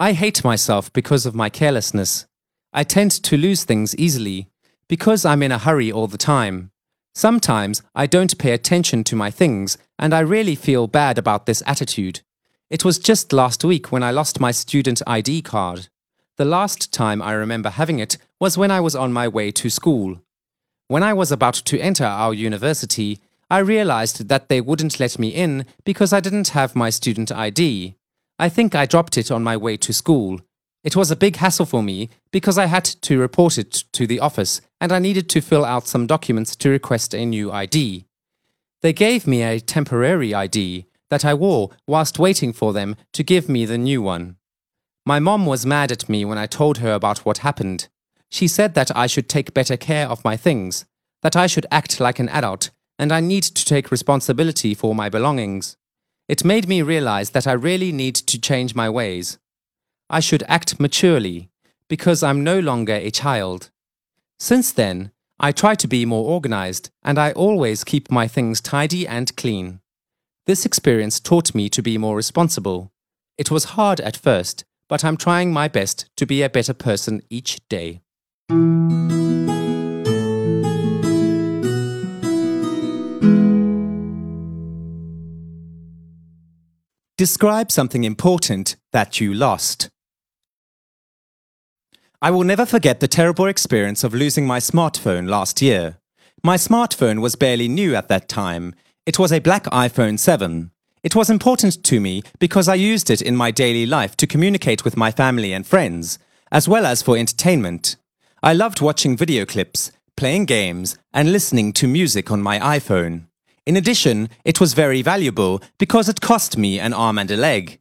I hate myself because of my carelessness. I tend to lose things easily because I'm in a hurry all the time. Sometimes I don't pay attention to my things and I really feel bad about this attitude. It was just last week when I lost my student ID card. The last time I remember having it was when I was on my way to school. When I was about to enter our university, I realized that they wouldn't let me in because I didn't have my student ID. I think I dropped it on my way to school. It was a big hassle for me because I had to report it to the office and I needed to fill out some documents to request a new ID. They gave me a temporary ID that I wore whilst waiting for them to give me the new one. My mom was mad at me when I told her about what happened. She said that I should take better care of my things, that I should act like an adult, and I need to take responsibility for my belongings. It made me realize that I really need to change my ways. I should act maturely, because I'm no longer a child. Since then, I try to be more organized, and I always keep my things tidy and clean. This experience taught me to be more responsible. It was hard at first, but I'm trying my best to be a better person each day. Describe something important that you lost. I will never forget the terrible experience of losing my smartphone last year. My smartphone was barely new at that time. It was a black iPhone 7. It was important to me because I used it in my daily life to communicate with my family and friends, as well as for entertainment. I loved watching video clips, playing games, and listening to music on my iPhone. In addition, it was very valuable because it cost me an arm and a leg.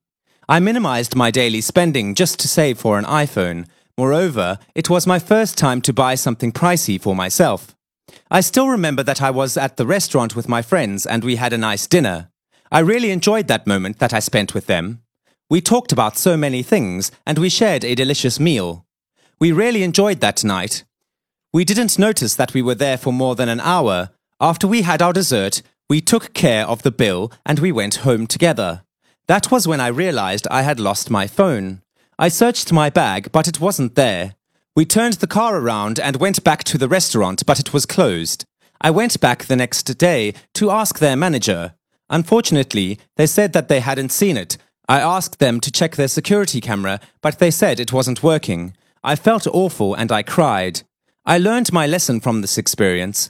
I minimized my daily spending just to save for an iPhone. Moreover, it was my first time to buy something pricey for myself. I still remember that I was at the restaurant with my friends and we had a nice dinner. I really enjoyed that moment that I spent with them. We talked about so many things and we shared a delicious meal. We really enjoyed that night. We didn't notice that we were there for more than an hour. After we had our dessert, we took care of the bill and we went home together. That was when I realized I had lost my phone. I searched my bag, but it wasn't there. We turned the car around and went back to the restaurant, but it was closed. I went back the next day to ask their manager. Unfortunately, they said that they hadn't seen it. I asked them to check their security camera, but they said it wasn't working. I felt awful and I cried. I learned my lesson from this experience.